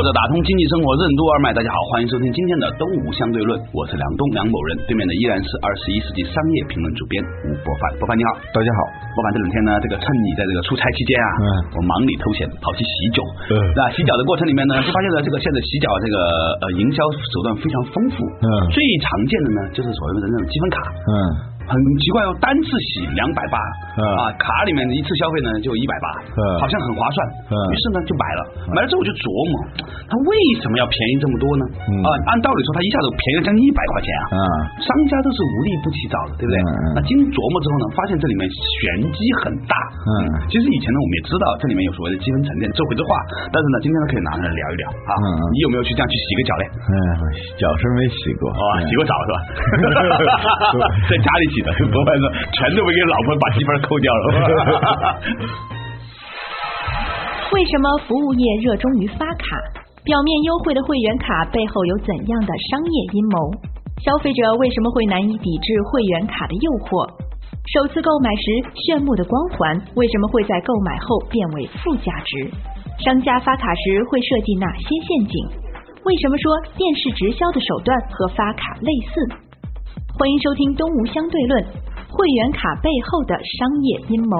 作者打通经济生活任督二脉，大家好，欢迎收听今天的东吴相对论，我是梁东梁某人，对面的依然是二十一世纪商业评论主编吴伯凡，伯凡你好，大家好，伯凡这两天呢，这个趁你在这个出差期间啊，嗯。我忙里偷闲跑去洗脚，嗯。那洗脚的过程里面呢，就发现了这个现在洗脚这个呃营销手段非常丰富，嗯。最常见的呢就是所谓的那种积分卡，嗯很奇怪哦，单次洗两百八嗯啊，卡里面一次消费呢就一百八嗯，好像很划算。嗯于是呢就买了，买了之后我就琢磨，他为什么要便宜这么多呢？嗯啊，按道理说他一下子便宜了将近一百块钱啊。啊商家都是无利不起早的，对不对？那经琢磨之后呢，发现这里面玄机很大。嗯其实以前呢，我们也知道这里面有所谓的积分沉淀这回的话，但是呢，今天呢可以拿出来聊一聊啊。你有没有去这样去洗个脚嘞？嗯，脚是没洗过，哦，嗯洗过澡是吧？在家里洗的，不会说全都被给老婆把积分扣掉了。为什么服务业热衷于发卡？表面优惠的会员卡背后有怎样的商业阴谋？消费者为什么会难以抵制会员卡的诱惑？首次购买时炫目的光环为什么会在购买后变为负价值？商家发卡时会设计哪些陷阱？为什么说电视直销的手段和发卡类似？欢迎收听《东吴相对论》，会员卡背后的商业阴谋。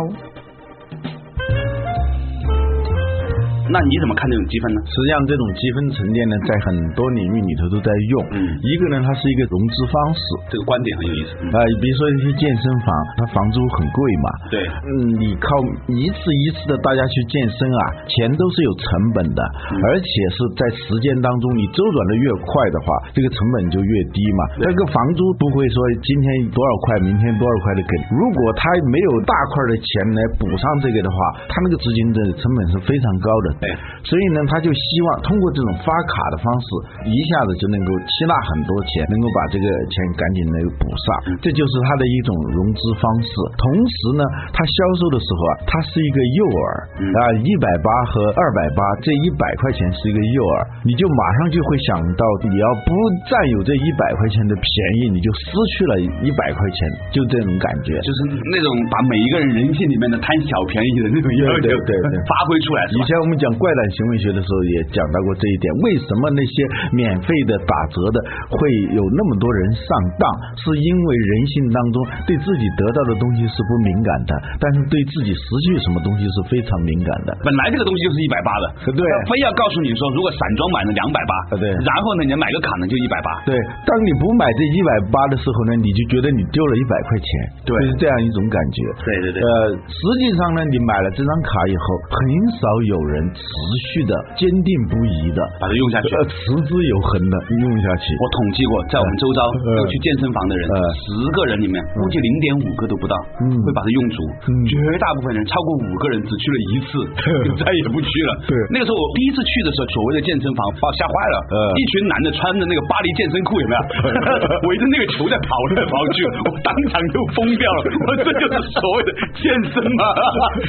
那你怎么看这种积分呢？实际上，这种积分沉淀呢，在很多领域里头都在用。嗯一个呢，它是一个融资方式。这个观点很有意思。嗯啊、比如说一些健身房，它房租很贵嘛。对，嗯，你靠一次一次的大家去健身啊，钱都是有成本的，嗯而且是在时间当中，你周转的越快的话，这个成本就越低嘛。那个房租不会说今天多少块，明天多少块的给。如果他没有大块的钱来补上这个的话，他那个资金的成本是非常高的。对，所以呢，他就希望通过这种发卡的方式，一下子就能够吸纳很多钱，能够把这个钱赶紧能够补上，这就是他的一种融资方式。同时呢，他销售的时候啊，他是一个诱饵啊，一百八和二百八这一百块钱是一个诱饵，你就马上就会想到，你要不占有这一百块钱的便宜，你就失去了一百块钱，就这种感觉。就是那种把每一个人人性里面的贪小便宜的那种要求对对对发挥出来。以前我们讲怪诞行为学的时候也讲到过这一点，为什么那些免费的、打折的会有那么多人上当？是因为人性当中对自己得到的东西是不敏感的，但是对自己失去什么东西是非常敏感的。本来这个东西就是一百八的，对。非要告诉你说，如果散装版的两百八，啊对。然后呢，你买个卡呢就一百八，对，当你不买这一百八的时候呢，你就觉得你丢了一百块钱，对。就是这样一种感觉。对对对。呃，实际上呢，你买了这张卡以后，很少有人持续的、坚定不移的把它用下去。呃，持之有恒的用下去。我统计过，在我们周遭呃有去健身房的人呃，十个人里面估计零点五个都不到嗯会把它用足嗯，绝大部分人超过五个人只去了一次，就再也不去了。对那个时候我第一次去的时候，所谓的健身房把我吓坏了呃，一群男的穿着那个巴黎健身裤，有没有？围着那个球在跑来跑去，我当场就疯掉了。我这就是所谓的健身嘛，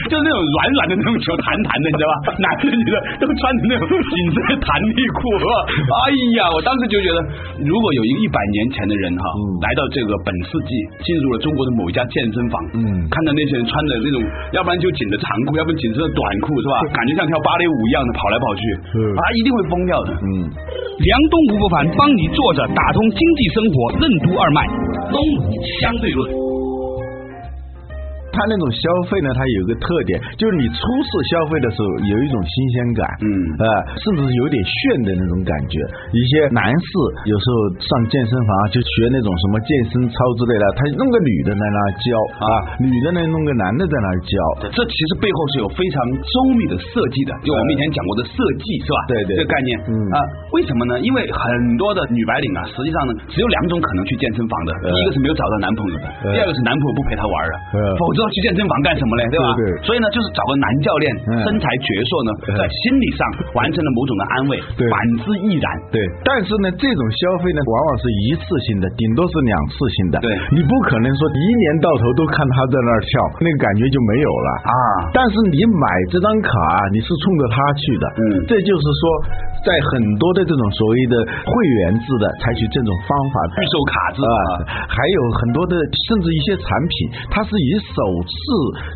就是那种软软的那种球，弹弹的，你知道吧？男的女的都穿着那种紧身的弹力裤，是吧？哎呀，我当时就觉得，如果有一个一百年前的人哈，嗯来到这个本世纪，进入了中国的某一家健身房，嗯看到那些人穿的那种，要不然就紧的长裤，要不然紧身的短裤，是吧？感觉像跳芭蕾舞一样的跑来跑去，嗯啊，一定会疯掉的。嗯，梁东吴不凡帮你坐着打通经济生活任督二脉，东吴相对论。它那种消费呢，它有一个特点，就是你初次消费的时候有一种新鲜感，嗯。呃，甚至是有点炫的那种感觉。一些男士有时候上健身房就学那种什么健身操之类的，他弄个女的在那儿教啊，女的呢弄个男的在那儿教，这其实背后是有非常周密的设计的，就我们以前讲过的设计是吧？对对这个概念，嗯。啊，为什么呢？因为很多的女白领啊，实际上呢，只有两种可能去健身房的，一个是没有找到男朋友的，呃。第二个是男朋友不陪她玩的，呃。否则去健身房干什么嘞？对吧？对对所以呢，就是找个男教练，嗯身材矍铄呢，在心理上完成了某种的安慰，对反之亦然。对，但是呢，这种消费呢，往往是一次性的，顶多是两次性的。对你不可能说一年到头都看他在那儿跳，那个感觉就没有了啊但是你买这张卡，你是冲着他去的。嗯这就是说，在很多的这种所谓的会员制的采取这种方法预售卡制啊啊，还有很多的甚至一些产品，它是以首次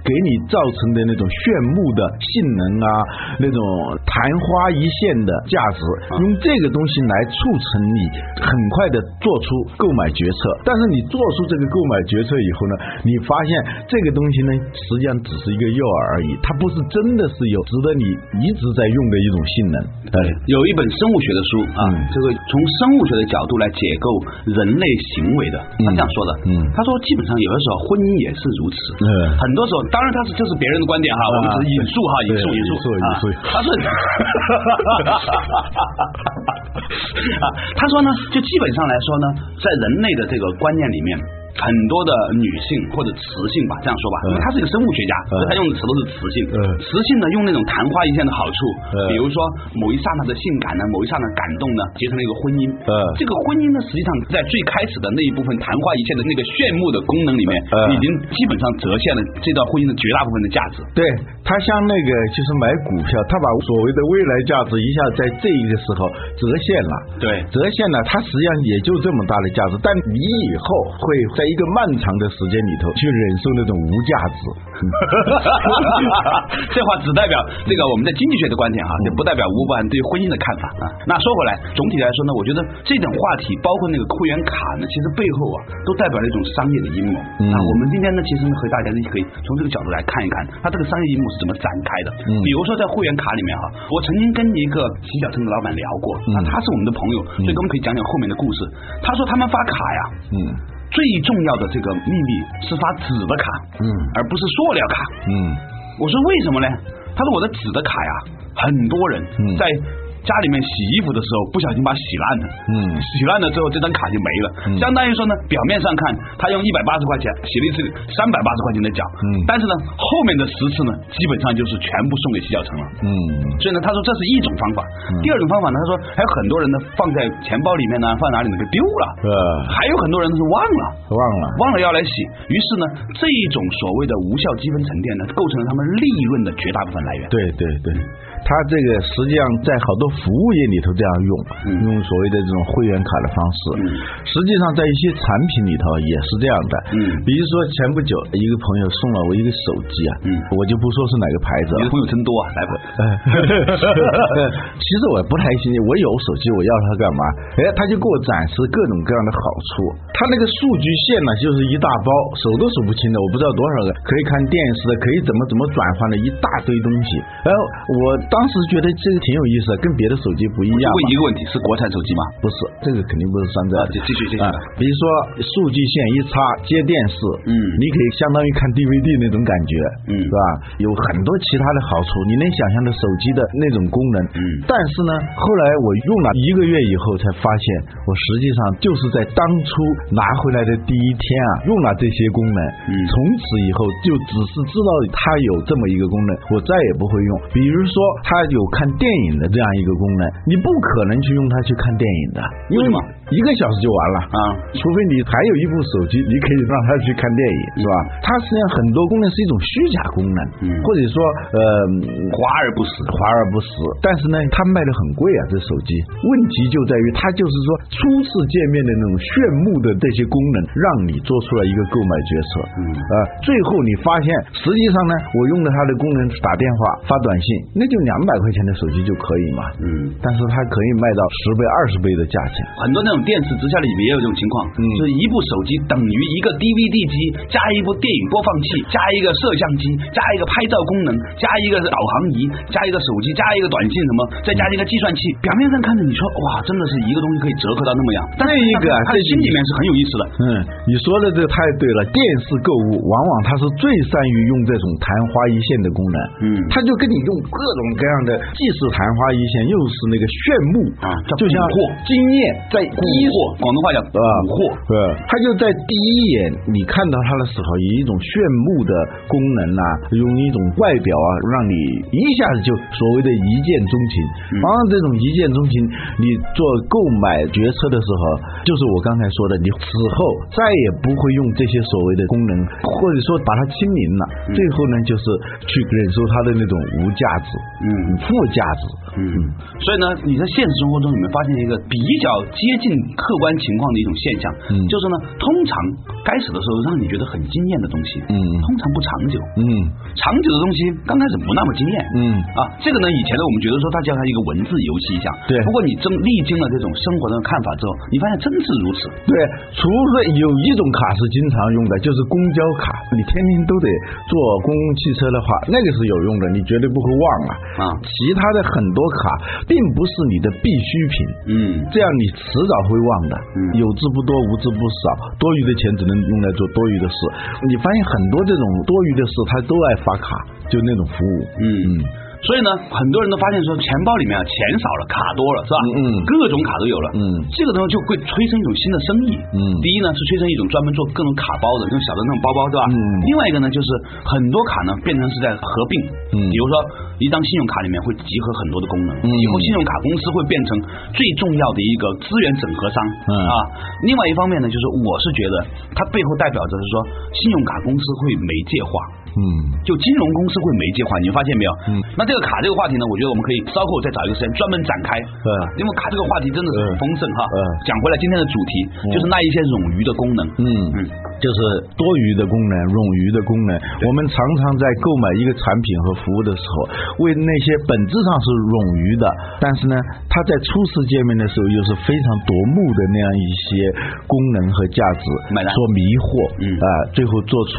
给你造成的那种炫目的性能啊，那种昙花一现的价值，啊用这个东西来促成你很快的做出购买决策。但是你做出这个购买决策以后呢，你发现这个东西呢，实际上只是一个诱饵而已，它不是真的是有值得你一直在用的一种性能。对，有一本生物学的书啊，嗯。这个从生物学的角度来解构人类行为的，他这样说的，嗯。他说基本上有的时候婚姻也是如此，嗯。很多时候，当然他是这是别人的观点哈，我们只是引述哈，引述引述。对引述啊引述，他是啊，他说呢，就基本上来说呢，在人类的这个观念里面。很多的女性或者雌性吧，这样说吧，因为他是一个生物学家，所以他用的词都是雌性。嗯雌性呢，用那种昙花一现的好处，嗯比如说某一刹那的性感呢，某一刹那感动呢，结成了一个婚姻。嗯这个婚姻呢，实际上在最开始的那一部分昙花一现的那个炫目的功能里面，嗯已经基本上折现了这段婚姻的绝大部分的价值。对他像那个就是买股票，他把所谓的未来价值一下在这一个时候折现了。对折现了，它实际上也就这么大的价值，但你以后会在一个漫长的时间里头去忍受那种无价值。这话只代表这个我们的经济学的观点哈，嗯也不代表吴伯凡对婚姻的看法啊。那说回来，总体来说呢，我觉得这种话题，包括那个会员卡呢，其实背后啊，都代表了一种商业的阴谋嗯啊。我们今天呢，其实呢，和大家呢可以从这个角度来看一看，它这个商业阴谋是怎么展开的。嗯比如说在会员卡里面哈，我曾经跟一个洗脚城的老板聊过，啊，嗯他是我们的朋友，所以我们可以讲讲后面的故事。他说他们发卡呀，嗯最重要的这个秘密是发纸的卡，嗯而不是塑料卡。嗯我说为什么呢？他说我的纸的卡呀，很多人嗯在家里面洗衣服的时候不小心把它洗烂了，嗯。洗烂了之后这张卡就没了，嗯。相当于说呢，表面上看他用一百八十块钱洗了一次三百八十块钱的脚，嗯。但是呢后面的十次呢，基本上就是全部送给洗脚城了。嗯。所以呢，他说这是一种方法。第二种方法呢，他说还有很多人呢放在钱包里面呢，放哪里呢给丢了，呃，还有很多人是忘了。忘了。忘了要来洗，于是呢，这一种所谓的无效积分沉淀呢，构成了他们利润的绝大部分来源。对对对，他这个实际上在好多服务业里头这样用，嗯用所谓的这种会员卡的方式，嗯实际上在一些产品里头也是这样的。嗯比如说前不久一个朋友送了我一个手机啊，嗯我就不说是哪个牌子了你的。朋友真多啊，来吧。其实我不太信，我有手机，我要它干嘛？哎，他就给我展示各种各样的好处。他那个数据线呢，就是一大包，数都数不清的，我不知道多少个，可以看电视的，可以怎么怎么转换的一大堆东西。然后我当时觉得这个挺有意思的，跟别的手机不一样嘛。问一个问题，是国产手机吗？不是，这个肯定不是山寨的。啊继继续继续啊，比如说数据线一插接电视，嗯你可以相当于看 DVD 那种感觉，嗯是吧？有很多其他的好处，你能想象的手机的那种功能，嗯但是呢，后来我用了一个月以后才发现，我实际上就是在当初拿回来的第一天啊，用了这些功能，嗯从此以后就只是知道它有这么一个功能，我再也不会用。比如说，它有看电影的这样一个功能，你不可能去用它去看电影的，因为为什么一个小时就完了啊除非你还有一部手机，你可以让他去看电影，是吧？它实际上很多功能是一种虚假功能，嗯或者说呃华而不实。华而不实。但是呢，它卖的很贵啊，这手机。问题就在于它就是说初次见面的那种炫目的这些功能，让你做出了一个购买决策。嗯呃，最后你发现，实际上呢，我用了它的功能打电话、发短信，那就两百块钱的手机就可以嘛。嗯，但是它可以卖到十倍、二十倍的价钱。很多那种电视直销里面也有这种情况，嗯就是一部手机等于一个 DVD 机加一部电影播放器加一个摄像机加一个拍照功能加一个导航仪加一个手机加一个短信什么，再加一个计算器。表面上看着你说哇，真的是一个东西可以折合到那么样，但是一个啊它的心里面是很有意思的。嗯，你说的这太对了。电视购物往往它是最善于用这种昙花一现的功能。嗯它就跟你用各种各样的，既是昙花一现，又是那个炫目啊就像蛊惑经验在蛊一惑，广东话叫啊，蛊惑。呃，他就在第一眼你看到他的时候，以一种炫目的功能啊，用一种外表啊，让你一下子就所谓的一见钟情。嗯往往这种一见钟情，你做购买决策的时候，就是我刚才说的，你此后再也不会用这些所谓的功能，或者说把它清零了。最后呢，就是去忍受它的那种无价值，嗯负价值。嗯，所以呢，你在现实生活中，你们发现一个比较接近客观情况的一种现象，嗯。就是呢，通常该死的时候让你觉得很惊艳的东西，嗯。通常不长久，嗯。长久的东西刚开始不那么惊艳，嗯。啊，这个呢，以前呢，我们觉得说它叫它一个文字游戏一样，对。不过你真历经了这种生活的看法之后，你发现真是如此，对，除非有一种卡是经常用的，就是公交卡，你天天都得坐公共汽车的话，那个是有用的，你绝对不会忘啊。啊。其他的很多卡并不是你的必需品，嗯。这样你迟早会忘的。嗯有之不多，无之不少，多余的钱只能用来做多余的事。你发现很多这种多余的事，他都爱发卡，就那种服务。嗯嗯所以呢，很多人都发现说，钱包里面啊钱少了，卡多了，是吧？嗯嗯各种卡都有了。嗯这个呢就会催生一种新的生意。嗯第一呢是催生一种专门做各种卡包的那种小的那种包包，对吧？嗯另外一个呢就是很多卡呢变成是在合并。嗯比如说一张信用卡里面会集合很多的功能，嗯以后信用卡公司会变成最重要的一个资源整合商。嗯啊，另外一方面呢，就是我是觉得它背后代表着是说，信用卡公司会媒介化。嗯就金融公司会媒介化，你发现没有？嗯那这个卡这个话题呢，我觉得我们可以稍后再找一个时间专门展开。嗯啊因为卡这个话题真的是很丰盛哈。嗯讲回来，今天的主题就是那一些冗余的功能。嗯嗯就是多余的功能、冗余的功能。我们常常在购买一个产品和服务的时候，为那些本质上是冗余的，但是呢，它在初次见面的时候又是非常夺目的那样一些功能和价值买单所迷惑，嗯啊，最后做出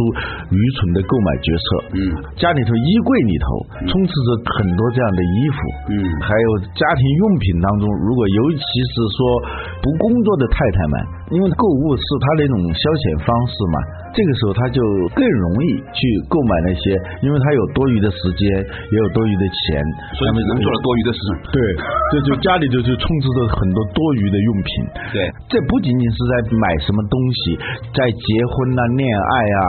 愚蠢的购买决策。嗯。家里头衣柜里头充斥着很多这样的衣服，嗯。还有家庭用品当中，如果尤其是说不工作的太太们，因为购物是他的一种消遣方式嘛，这个时候他就更容易去购买那些，因为他有多余的时间，也有多余的钱，所以只能做了多余的事情。对，这就家里就就充斥着很多多余的用品。对，这不仅仅是在买什么东西，在结婚啊、恋爱啊，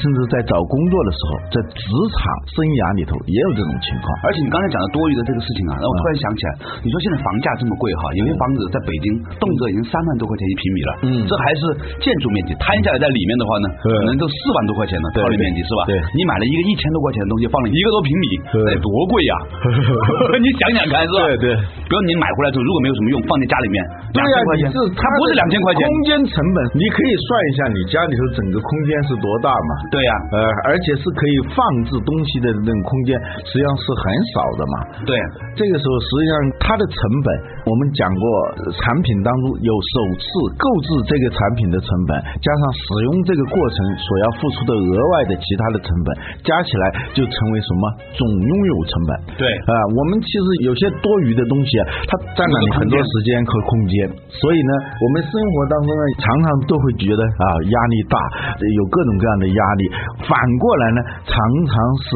甚至在找工作的时候，在职场生涯里头也有这种情况。而且你刚才讲的多余的这个事情啊，让我突然想起来，你说现在房价这么贵哈，有些房子在北京动辄已经三万多块钱一平米了，嗯这还是建筑面积，摊下来在里面的话呢，可能都四万多块钱呢，对套利面积是吧？对你买了一个一千多块钱的东西，放了一个多平米，对得多贵呀！你想想看是吧？对对比如你买回来之后，如果没有什么用，放在家里面，对呀、两千块钱你是，它不是两千块钱，空间成本你可以算一下，你家里头整个空间是多大嘛？对呀，呃，而且是可以放置东西的那种空间，实际上是很少的嘛。对，这个时候，实际上它的成本，我们讲过，呃产品当中有首次购置这个产品的成本，加上使用这个过程所要付出的额外的其他的成本，加起来就成为什么总拥有成本。对啊、我们其实有些多余的东西啊，它占了你很多时间和空间，所以呢，我们生活当中呢，常常都会觉得啊压力大，有各种各样的压力。反过来呢，常常是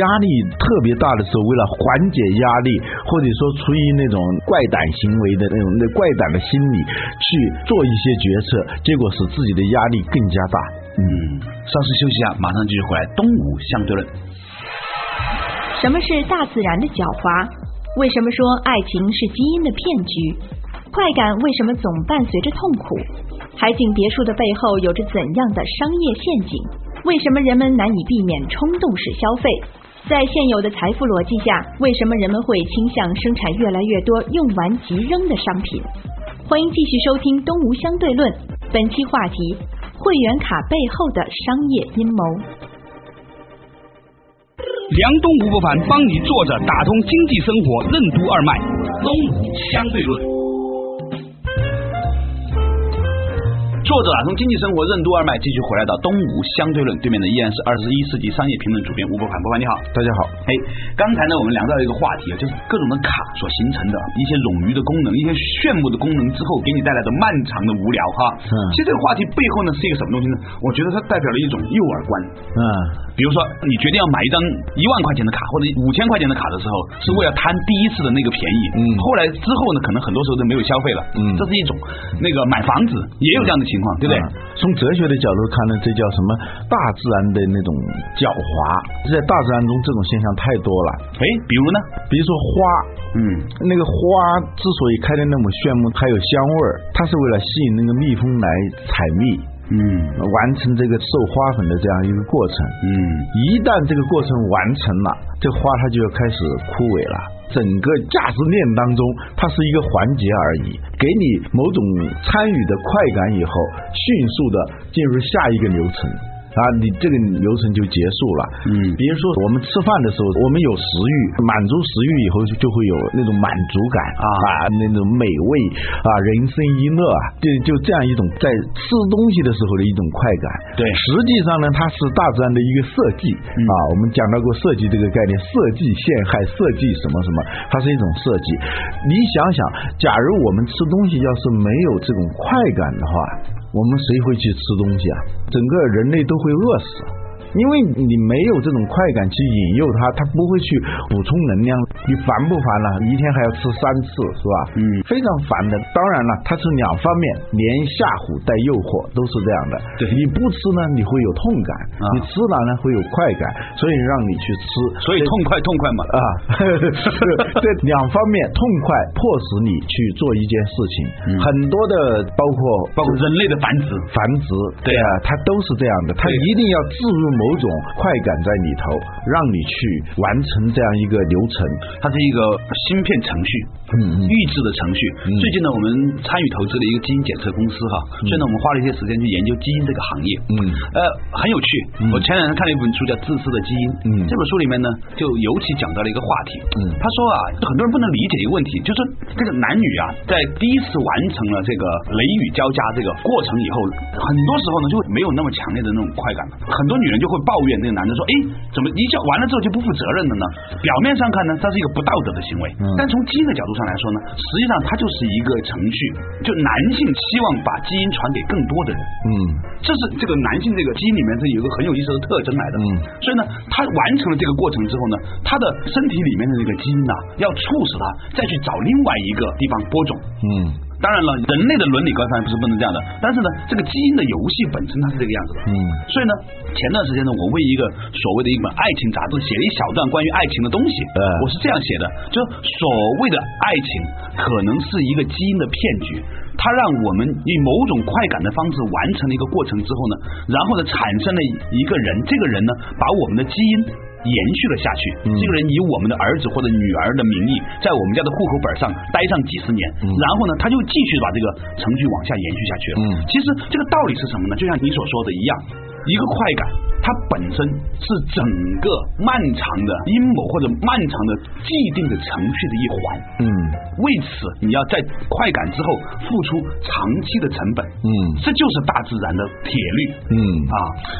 压力特别大的时候，为了缓解压力，或者说出于那种怪胆行为的那种那怪胆的心理去做一些决策，结果使自己的压力更加大。嗯，稍事休息一下，马上继续回来，东吴相对论。什么是大自然的狡猾？为什么说爱情是基因的骗局？快感为什么总伴随着痛苦？海景别墅的背后有着怎样的商业陷阱？为什么人们难以避免冲动式消费？在现有的财富逻辑下，为什么人们会倾向生产越来越多用完即扔的商品？欢迎继续收听《东吴相对论》，本期话题：会员卡背后的商业阴谋。梁东吴不凡帮你坐着打通经济生活任督二脉，东吴相对论。作者打通经济生活任督二脉，继续回来到东吴相对论对面的依然是二十一世纪商业评论主编吴伯凡，伯凡你好。大家好，哎，刚才呢，我们聊到一个话题啊，就是各种的卡所形成的一些冗余的功能，一些炫目的功能之后，给你带来的漫长的无聊哈。嗯其实这个话题背后呢是一个什么东西呢？我觉得它代表了一种诱饵观。嗯比如说，你决定要买一张一万块钱的卡或者五千块钱的卡的时候，是为了贪第一次的那个便宜。嗯后来之后呢，可能很多时候都没有消费了。嗯这是一种。那个买房子也有这样的情况，对不对？嗯从哲学的角度看呢，这叫什么？大自然的那种狡猾，在大自然中这种现象太多了。哎，比如呢？比如说花，嗯，那个花之所以开的那么炫目，它有香味儿，它是为了吸引那个蜜蜂来采蜜，嗯完成这个授花粉的这样一个过程。嗯一旦这个过程完成了，这花它就要开始枯萎了。整个价值链当中，它是一个环节而已，给你某种参与的快感以后，迅速的进入下一个流程。啊，你这个流程就结束了。嗯比如说我们吃饭的时候，我们有食欲，满足食欲以后就就会有那种满足感啊那种美味啊，人生一乐啊，就就这样一种在吃东西的时候的一种快感。对实际上呢，它是大自然的一个设计、啊。我们讲到过设计这个概念，设计陷害，设计什么什么，它是一种设计。你想想，假如我们吃东西要是没有这种快感的话，我们谁会去吃东西啊？整个人类都会饿死。因为你没有这种快感去引诱他，他不会去补充能量。你烦不烦了？一天还要吃三次，是吧？嗯非常烦的。当然了，它是两方面，连吓唬带诱惑都是这样的。对你不吃呢，你会有痛感；啊你吃了呢，会有快感，所以让你去吃。所以痛快痛快嘛。啊，这两方面痛快迫使你去做一件事情，嗯很多的包括包括人类的繁殖。繁殖，对啊，它都是这样的，它一定要置入某种快感在里头，让你去完成这样一个流程。它是一个芯片程序，预制的程序。嗯最近呢，我们参与投资了一个基因检测公司哈，所以呢，我们花了一些时间去研究基因这个行业。嗯呃，很有趣。我前两天看了一本书叫《自私的基因》，嗯这本书里面呢，就尤其讲到了一个话题。嗯他说啊，很多人不能理解一个问题，就是这个男女啊，在第一次完成了这个雷雨交加这个过程以后，很多时候呢，就会没有那么强烈的那种快感了。很多女人就会抱怨这个男的说：“哎，怎么一下完了之后就不负责任了呢？”表面上看呢，它是一个不道德的行为，嗯但从基因的角度上来说呢，实际上它就是一个程序，就男性希望把基因传给更多的人。嗯这是这个男性这个基因里面是有一个很有意思的特征来的。嗯所以呢，他完成了这个过程之后呢，他的身体里面的那个基因啊、要促使他再去找另外一个地方播种。嗯当然了，人类的伦理观上不是不能这样的，但是呢，这个基因的游戏本身它是这个样子的。嗯所以呢，前段时间呢，我为一个所谓的一本爱情杂志写了一小段关于爱情的东西。呃我是这样写的，就所谓的爱情可能是一个基因的骗局。它让我们以某种快感的方式完成了一个过程之后呢，然后呢，产生了一个人，这个人呢，把我们的基因延续了下去。嗯这个人以我们的儿子或者女儿的名义，在我们家的户口本上待上几十年，然后呢，他就继续把这个程序往下延续下去了。嗯其实这个道理是什么呢？就像你所说的一样，一个快感，它本身是整个漫长的阴谋或者漫长的既定的程序的一环。嗯为此，你要在快感之后付出长期的成本。嗯这就是大自然的铁律嗯啊。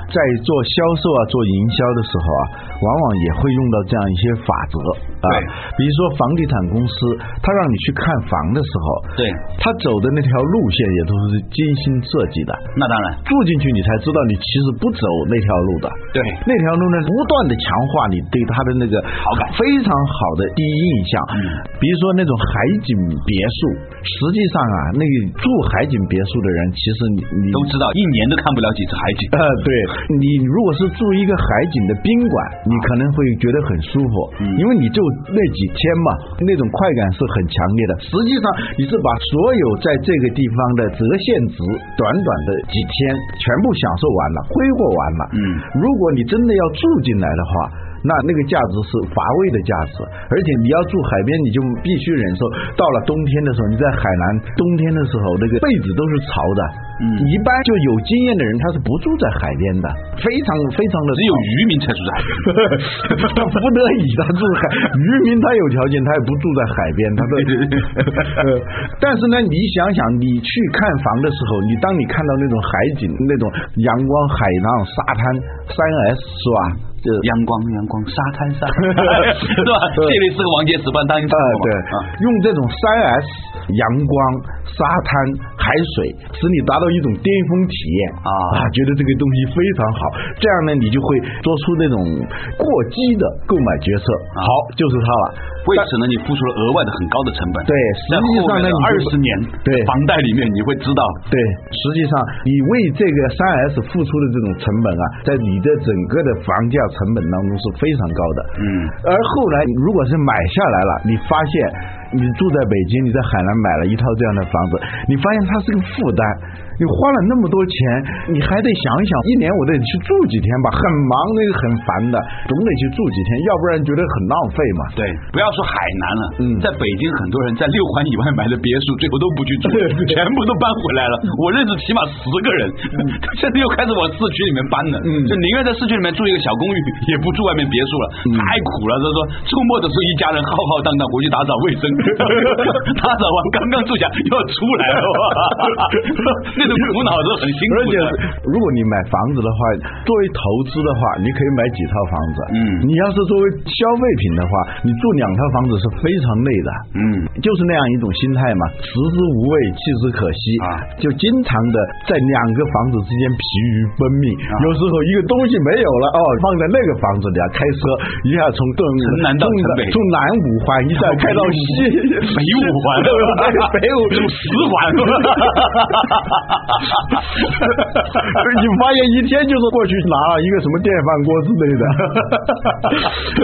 在做销售啊、做营销的时候啊，往往也会用到这样一些法则啊。比如说房地产公司，他让你去看房的时候，对，他走的那条路线也都是精心设计的。那当然，住进去，你才知道你其实不走那条路的。对那条路呢，不断的强化你对他的那个好感非常好的第一印象。嗯比如说那种海景别墅，实际上啊，那个住海景别墅的人，其实你你都知道一年都看不了几次海景。呃，对你如果是住一个海景的宾馆，你可能会觉得很舒服，嗯因为你就那几天嘛，那种快感是很强烈的。实际上，你是把所有在这个地方的折现值，短短的几天全部享受完了，挥霍完了。嗯如果你真的要住进来的话。那那个价值是乏味的价值，而且你要住海边，你就必须忍受到了冬天的时候，你在海南冬天的时候，那个被子都是潮的，嗯一般就有经验的人他是不住在海边的，非常非常的只有渔民才住在海边。他不得已他住海，渔民他有条件他也不住在海边，他都。呃但是呢，你想想，你去看房的时候，你当你看到那种海景、那种阳光、海浪、沙滩、三 S 是吧？这阳光，阳光，沙滩上，是吧？这里是个王杰值班当一唱呃，过嘛对。啊，用这种三 S 阳光、沙滩、海水，使你达到一种巅峰体验。啊。啊，觉得这个东西非常好。这样呢，你就会做出那种过激的购买决策。好，就是它了。为此呢，你付出了额外的很高的成本。对实际上呢你二十年对。房贷里面，你会知道，对，实际上你为这个三 S 付出的这种成本啊，在你的整个的房价成本当中是非常高的。嗯，而后来如果是买下来了，你发现你住在北京，你在海南买了一套这样的房子，你发现它是个负担。你花了那么多钱，你还得想一想，一年我得去住几天吧，很忙，那个很烦的，总得去住几天，要不然觉得很浪费嘛。对，不要说海南了，嗯在北京很多人在六环以外买的别墅，最后都不去住全部都搬回来了。我认识起码十个人，现在又开始往市区里面搬了，嗯就宁愿在市区里面住一个小公寓，也不住外面别墅了，嗯太苦了。他说周末的时候一家人浩浩荡荡回去打扫卫生，打扫完刚刚住下又要出来了，那种苦恼是很辛苦而且。如果你买房子的话，作为投资的话，你可以买几套房子。嗯你要是作为消费品的话，你住两套房子是非常累的。嗯，就是那样一种心态嘛，食之无味，弃之可惜啊就经常的在两个房子之间疲于奔命。啊有时候一个东西没有了，哦，放在那个房子里啊，开车一下从东城南到城北从南五环一下开到西北五环 对北五住 十环。你发现一天就是过去拿了一个什么电饭锅之类的，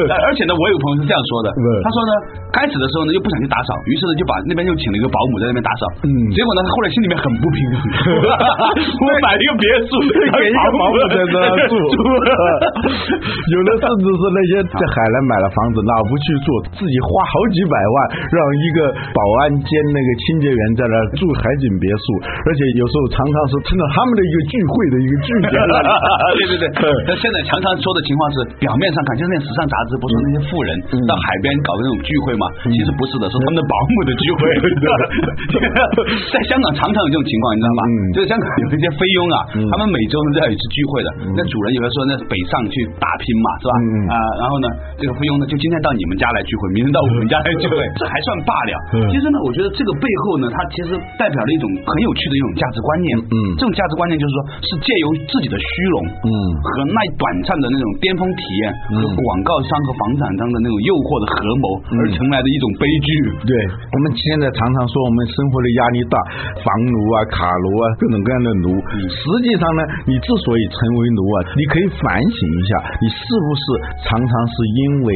而且呢，我有朋友是这样说的嗯，他说呢，开始的时候呢又不想去打扫，于是呢就把那边又请了一个保姆在那边打扫，嗯。结果呢他后来心里面很不平衡，我买了一个别墅，给一个保姆。在那住，有的甚至是那些在海南买了房子哪不去住，自己花好几百万让一个保安兼那个清洁员在那住海景别墅，而且有时候常常是听到他们的一个聚会的一个聚点。对对对，那现在常常说的情况是，表面上看就是那时尚杂志不是那些富人嗯到海边搞那种聚会嘛，其实不是的，是他们的保姆的聚会。在香港常常有这种情况，你知道吗嗯？就是香港有一些菲佣啊嗯，他们每周呢在一次聚会的，那主人有的说那北上去打拼嘛，是吧？啊，然后呢，这个菲佣呢就今天到你们家来聚会，明天到我们家来聚会，这还算罢了嗯。其实呢，我觉得这个背后呢，它其实代表了一种很有趣的一种价值观念。嗯这种价值观念就是说，是借由自己的虚荣，嗯和那短暂的那种巅峰体验，嗯和广告商和房产商的那种诱惑的合谋而成来的一种悲剧。对我们现在常常说我们生活的压力大，房奴啊、卡奴啊，各种各样的奴。实际上呢，你之所以成为奴啊，你可以反省一下，你是不是常常是因为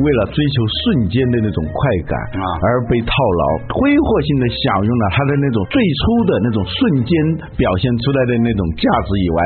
为了追求瞬间的那种快感啊而被套牢，挥霍性的享用了他的那种最初的那种瞬间表现出来的那种价值以外，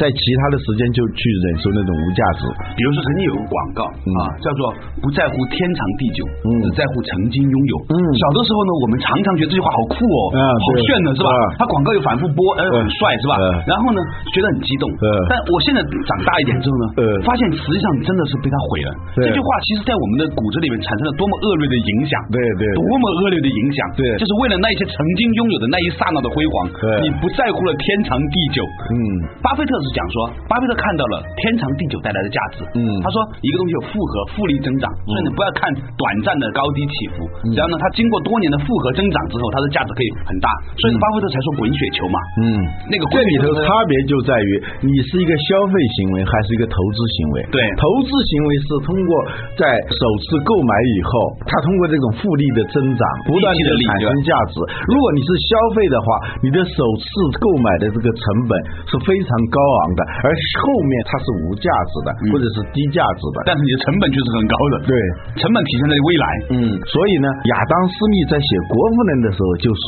在其他的时间就去忍受那种无价值。比如说，曾经有个广告嗯啊，叫做“不在乎天长地久，嗯只在乎曾经拥有”。嗯小的时候呢，我们常常觉得这句话好酷哦，啊好炫的是吧啊？它广告又反复播，呃，很帅是吧嗯？然后呢，觉得很激动嗯。但我现在长大一点之后呢嗯，发现实际上真的是被他毁了。这句话其实在我们的骨子里面产生了多么恶劣的影响。对对多么恶劣的影响！对就是为了那一些曾经拥有的那一刹那的辉煌，对你不在乎了天长地久。嗯巴菲特是讲说，巴菲特看到了天长地久带来的价值。嗯他说一个东西有复合、复利增长，所以你不要看短暂的高低起伏，只要呢它经过多年的复合增长之后，它的价值可以很大。所以巴菲特才说滚雪球嘛。嗯，那个这里头差别就在于你是一个消费行为还是一个投资行为。对投资行为是通过在首次购买以后，它通过这种复利的增长，不断的产生价值。如果你是消费的话，你的首次购买的这个成本是非常高昂的，而后面它是无价值的，或者是低价值的。但是你的成本却是很高的。对，成本体现在未来。嗯，所以呢，亚当·斯密在写《国富论》的时候就说，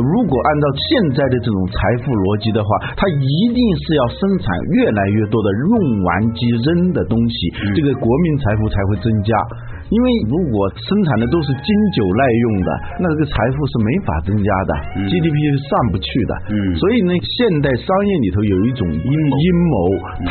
如果按照现在的这种财富逻辑的话，它一定是要生产越来越多的用完即扔的东西，这个国民财富才会增加。因为如果生产的都是经久耐用的，那这个财富是没法增加的、g d p 是上不去的。嗯。所以呢，现代商业里头有一种阴谋，阴谋，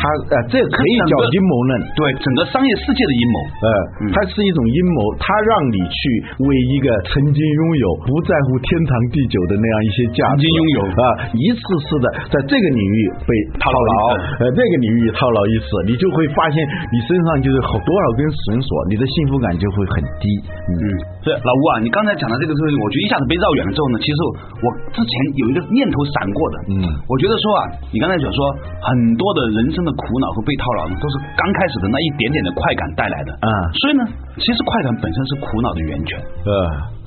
它呃，这可以叫阴谋论。对整个商业世界的阴谋。呃，它是一种阴谋，它让你去为一个曾经拥有、不在乎天长地久的那样一些价值，曾经拥有。啊，一次次的在这个领域被套套牢牢，呃，这个领域套牢一次，你就会发现你身上就是好多少根绳索，你的幸福感就会很低。嗯嗯，对，老吴啊，你刚才讲的这个东西，我觉得一下子被绕远了之后呢，其实我之前有一个念头闪过的，嗯我觉得说啊，你刚才讲说很多的人生的苦恼和被套牢呢，都是刚开始的那一点点的快感带来的，啊所以呢，其实快感本身是苦恼的源泉。呃，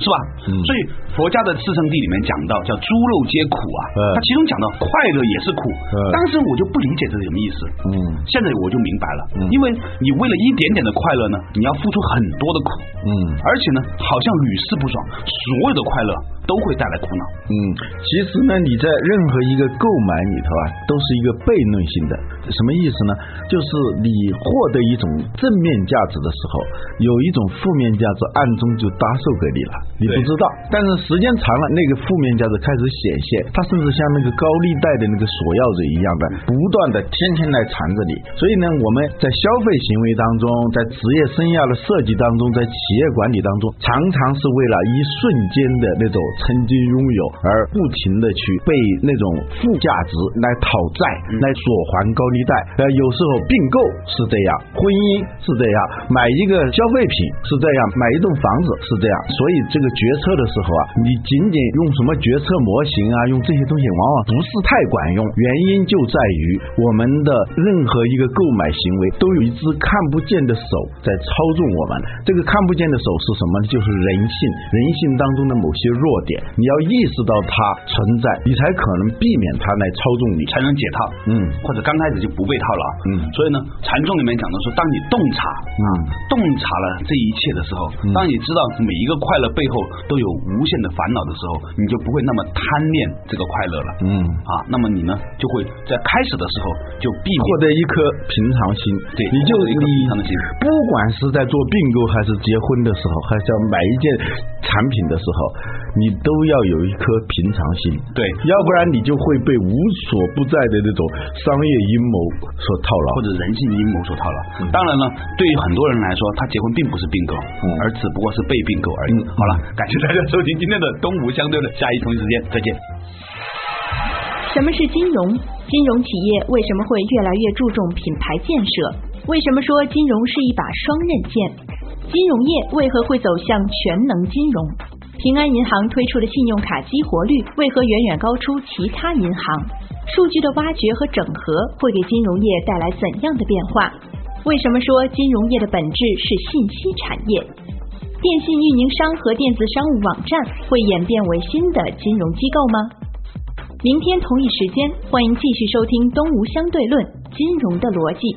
是吧？嗯。所以佛家的四圣谛里面讲到叫猪肉皆苦啊，嗯。它其中讲到快乐也是苦。嗯。当时我就不理解这是什么意思，嗯。现在我就明白了，嗯。因为你为了一点点的快乐呢，你要付出很多的苦，嗯。而且呢，好像屡试不爽，所有的快乐都会带来苦恼。嗯，其实呢，你在任何一个购买里头啊，都是一个悖论性的。什么意思呢？就是你获得一种正面价值的时候，有一种负面价值暗中就搭售给你了，你不知道。但是时间长了，那个负面价值开始显现，它甚至像那个高利贷的那个索要者一样的，不断的天天来缠着你。所以呢，我们在消费行为当中，在职业生涯的设计当中，在企业管理当中，常常是为了一瞬间的那种曾经拥有，而不停的去被那种负价值来讨债，来索还高利贷。呃，有时候并购是这样，婚姻是这样，买一个消费品是这样，买一栋房子是这样。所以这个决策的时候啊，你仅仅用什么决策模型啊，用这些东西往往不是太管用。原因就在于我们的任何一个购买行为都有一只看不见的手在操纵我们。这个看不见的手是什么呢？就是人性，人性当中的某些弱点，你要意识到它存在，你才可能避免它来操纵你。才能解套，嗯或者刚开始就不被套牢，嗯所以呢，禅宗里面讲的说，当你洞察，嗯洞察了这一切的时候，嗯当你知道每一个快乐背后都有无限的烦恼的时候，你就不会那么贪恋这个快乐了，嗯。啊，那么你呢就会在开始的时候就避免获得一颗平常心，对你就一颗你平常的心不管是在做并购还是结婚的时候，还是要买一件产品的时候，你都要有一颗平常心，对要不然你就会被无所不在的那种商业阴谋所套牢或。者人性阴谋所套牢。当然了，对于很多人来说，他结婚并不是并购，嗯而只不过是被并购而已。嗯好了，感谢大家收听今天的东吴相对论，下一同一时间再见。什么是金融？金融企业为什么会越来越注重品牌建设？为什么说金融是一把双刃剑？金融业为何会走向全能金融？平安银行推出的信用卡激活率为何远远高出其他银行？数据的挖掘和整合会给金融业带来怎样的变化？为什么说金融业的本质是信息产业？电信运营商和电子商务网站会演变为新的金融机构吗？明天同一时间，欢迎继续收听《东吴相对论：金融的逻辑》。